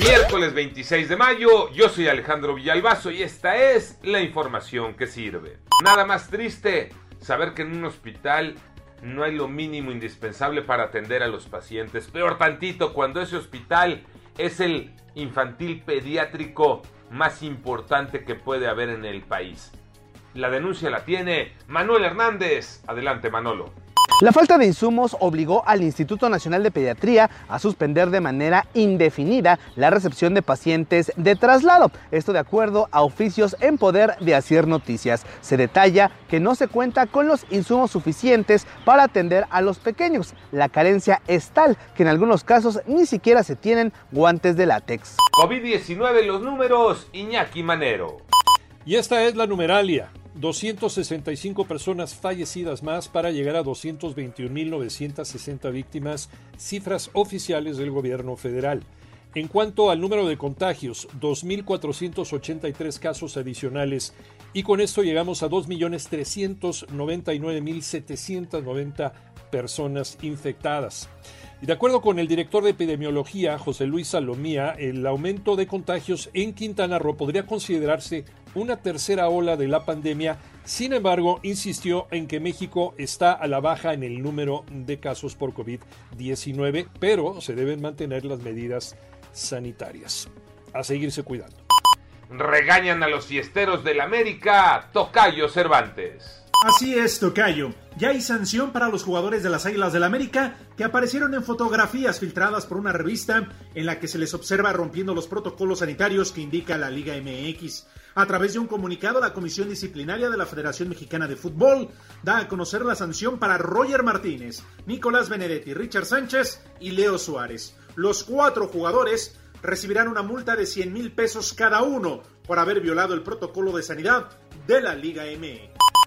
Miércoles 26 de mayo, yo soy Alejandro Villalbazo y esta es la información que sirve. Nada más triste saber que en un hospital no hay lo mínimo indispensable para atender a los pacientes. Peor tantito cuando ese hospital es el infantil pediátrico más importante que puede haber en el país. La denuncia la tiene Manuel Hernández. Adelante, Manolo. La falta de insumos obligó al Instituto Nacional de Pediatría a suspender de manera indefinida la recepción de pacientes de traslado. Esto de acuerdo a oficios en poder de Hacer Noticias. Se detalla que no se cuenta con los insumos suficientes para atender a los pequeños. La carencia es tal que en algunos casos ni siquiera se tienen guantes de látex. COVID-19 los números, Iñaki Manero. Y esta es la numeralia. 265 personas fallecidas más para llegar a 221.960 víctimas, cifras oficiales del gobierno federal. En cuanto al número de contagios, 2.483 casos adicionales y con esto llegamos a 2.399.790 personas infectadas. Y de acuerdo con el director de epidemiología, José Luis Salomía, el aumento de contagios en Quintana Roo podría considerarse una tercera ola de la pandemia. Sin embargo, insistió en que México está a la baja en el número de casos por COVID-19, pero se deben mantener las medidas sanitarias. A seguirse cuidando. Regañan a los fiesteros del América, Tocayo Cervantes. Así es, Tocayo. Ya hay sanción para los jugadores de las Águilas del América que aparecieron en fotografías filtradas por una revista en la que se les observa rompiendo los protocolos sanitarios que indica la Liga MX. A través de un comunicado, la Comisión Disciplinaria de la Federación Mexicana de Fútbol da a conocer la sanción para Roger Martínez, Nicolás Benedetti, Richard Sánchez y Leo Suárez. Los cuatro jugadores recibirán una multa de 100 mil pesos cada uno por haber violado el protocolo de sanidad de la Liga MX.